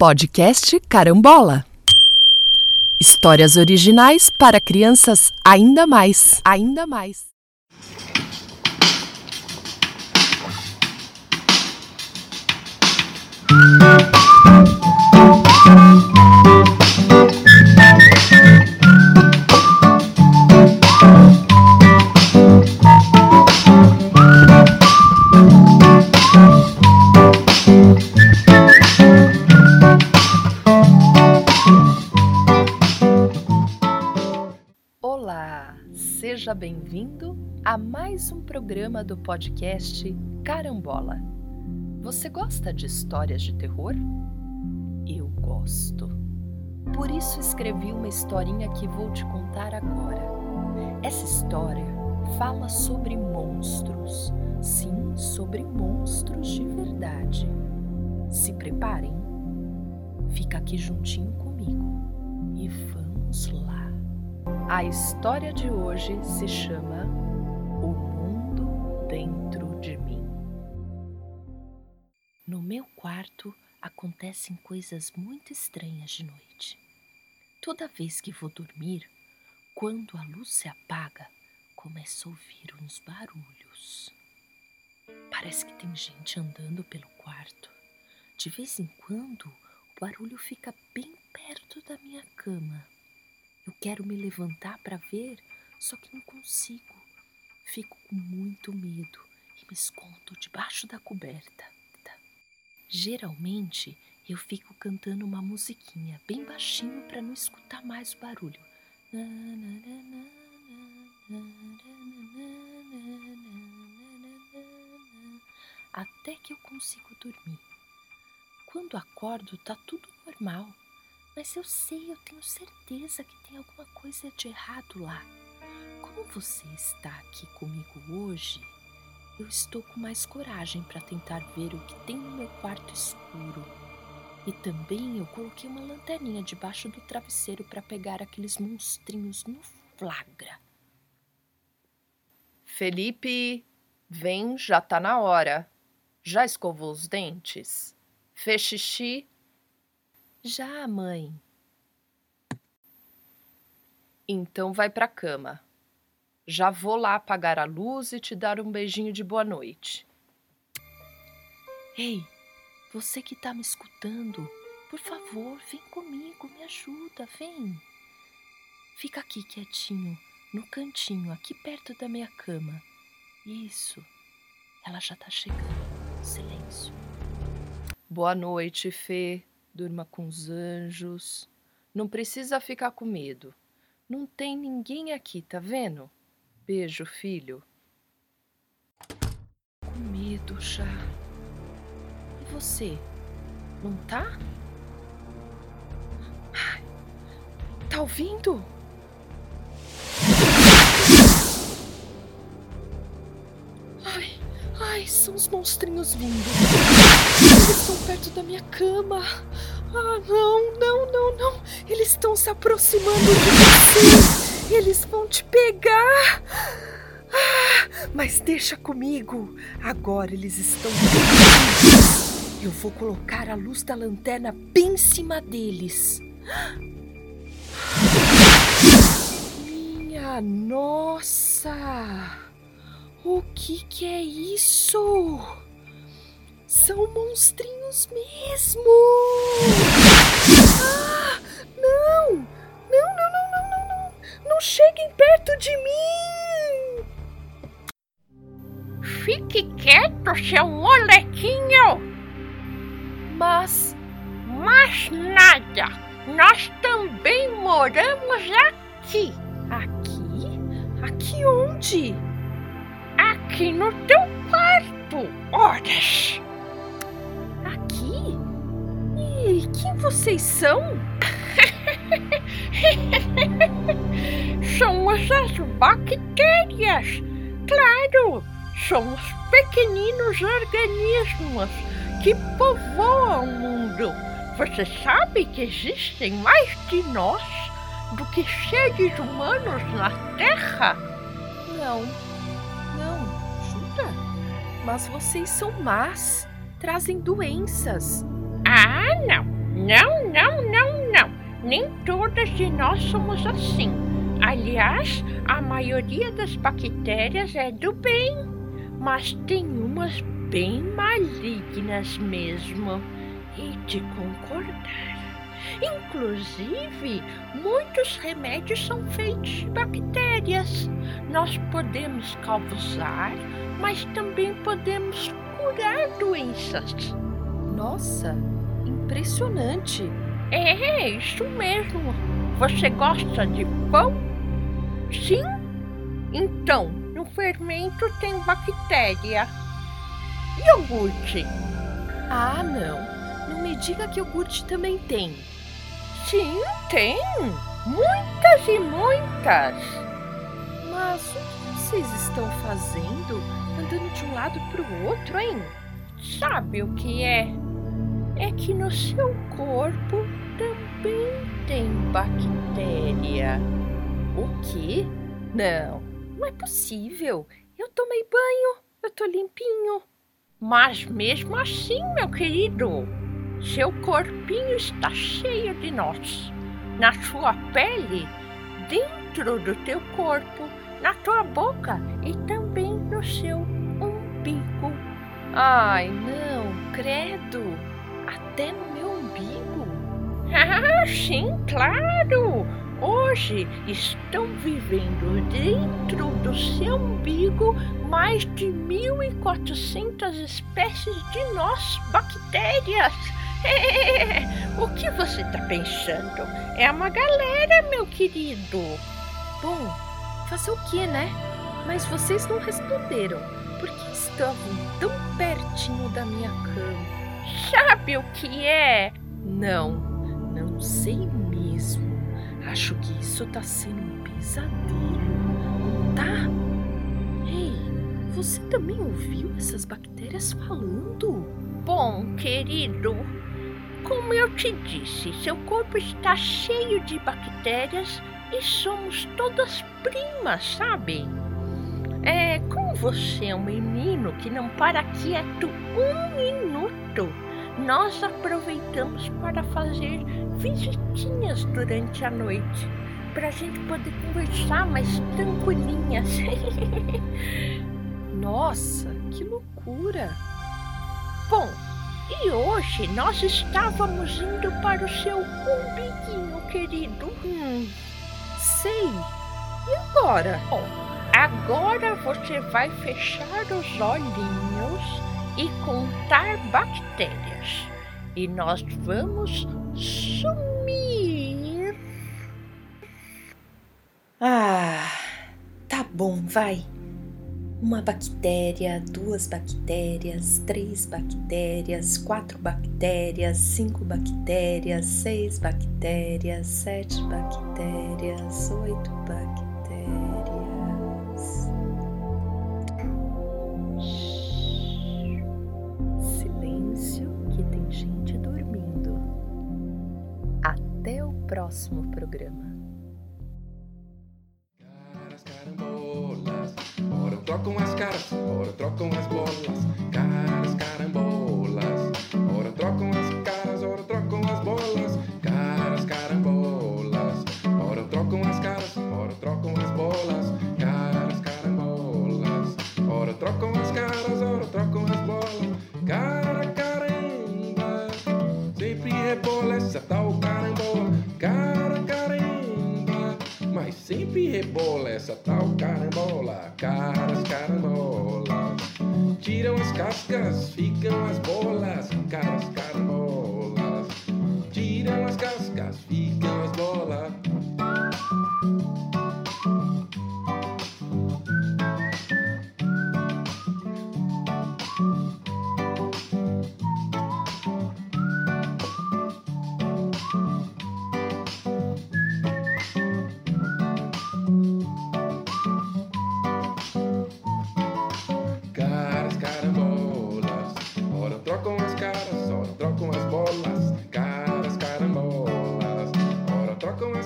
Podcast Carambola. Histórias originais para crianças ainda mais, ainda mais. Seja bem-vindo a mais um programa do podcast Carambola. Você gosta de histórias de terror? Eu gosto. Por isso escrevi uma historinha que vou te contar agora. Essa história fala sobre monstros. Sim, sobre monstros de verdade. Se preparem. Fica aqui juntinho comigo e vamos lá. A história de hoje se chama O Mundo Dentro de Mim. No meu quarto acontecem coisas muito estranhas de noite. Toda vez que vou dormir, quando a luz se apaga, começo a ouvir uns barulhos. Parece que tem gente andando pelo quarto. De vez em quando, o barulho fica bem perto da minha cama. Eu quero me levantar para ver, só que não consigo. Fico com muito medo e me escondo debaixo da coberta. Geralmente eu fico cantando uma musiquinha bem baixinho para não escutar mais o barulho. Até que eu consigo dormir. Quando acordo, tá tudo normal. Mas eu sei, eu tenho certeza que tem alguma coisa de errado lá. Como você está aqui comigo hoje, eu estou com mais coragem para tentar ver o que tem no meu quarto escuro. E também eu coloquei uma lanterninha debaixo do travesseiro para pegar aqueles monstrinhos no flagra. Felipe, vem, já tá na hora. Já escovou os dentes? Fez xixi? Já, mãe. Então vai pra cama. Já vou lá apagar a luz e te dar um beijinho de boa noite. Ei, você que tá me escutando, por favor, vem comigo, me ajuda, vem. Fica aqui quietinho, no cantinho, aqui perto da minha cama. Isso. Ela já tá chegando. Silêncio. Boa noite, Fê. Durma com os anjos. Não precisa ficar com medo. Não tem ninguém aqui, tá vendo? Beijo, filho. Com medo já. E você? Não tá? Ai, Tá ouvindo? Ai, são os monstrinhos vindo. Eles estão perto da minha cama. Ah, não, não, não, não. Eles estão se aproximando de você. Eles vão te pegar. Ah, mas deixa comigo. Agora eles estão. Eu vou colocar a luz da lanterna bem em cima deles. Minha nossa! O que que é isso? São monstrinhos mesmo! Ah! Não! Não, não, não, não, não, não! Não cheguem perto de mim! Fique quieto, seu molequinho! Mas Mas nada, nós também moramos aqui. aqui? Aqui onde? Aqui no teu quarto, horas. Aqui? E quem vocês são? Somos as bactérias. Claro, somos pequeninos organismos que povoam o mundo. Você sabe que existem mais de nós do que seres humanos na Terra? Não? Mas vocês são más, trazem doenças. Ah, não. Não, não, não, não. Nem todas de nós somos assim. Aliás, a maioria das bactérias é do bem, mas tem umas bem malignas mesmo. E de concordar. Inclusive, muitos remédios são feitos de bactérias. Nós podemos causar, mas também podemos curar doenças. Nossa, impressionante! É, isso mesmo. Você gosta de pão? Sim? Então, no fermento tem bactéria. Iogurte? Ah, não. Não me diga que iogurte também tem. Sim, tem. Muitas e muitas. Mas o que vocês estão fazendo andando de um lado para o outro, hein? Sabe o que é? É que no seu corpo também tem bactéria. O quê? Não, não é possível. Eu tomei banho, eu tô limpinho. Mas mesmo assim, meu querido, seu corpinho está cheio de nós. Na sua pele, dentro do teu corpo, na tua boca e também no seu umbigo. Ai, não, credo! Até no meu umbigo? Ah, sim, claro! Hoje estão vivendo dentro do seu umbigo mais de 1.400 espécies de nós, bactérias. o que você está pensando? É uma galera, meu querido. Bom, fazer o que, né? Mas vocês não responderam. Por que estavam tão pertinho da minha cama? Sabe o que é? Não, não sei mesmo. Acho que isso tá sendo um pesadelo. Tá? Ei, você também ouviu essas bactérias falando? Bom, querido, como eu te disse, seu corpo está cheio de bactérias e somos todas primas, sabe? É, como você é um menino que não para quieto um minuto, nós aproveitamos para fazer visitinhas durante a noite, para a gente poder conversar mais tranquilinhas. Nossa, que loucura! Bom, e hoje nós estávamos indo para o seu umbiguinho, querido. Hum, sei. E agora? Bom, agora você vai fechar os olhinhos e contar bactérias. E nós vamos sumir. Ah, tá bom, vai uma bactéria, duas bactérias, três bactérias, quatro bactérias, cinco bactérias, seis bactérias, sete bactérias, oito bactérias. Próximo programa. trocam as caras, ora trocam as bolas, caras, carambolas. Ora trocam as caras, ora trocam as bolas, cascas ficam as bolas, cascarolas. Tiram as cascas.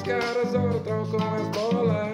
caras voltam com as bolas.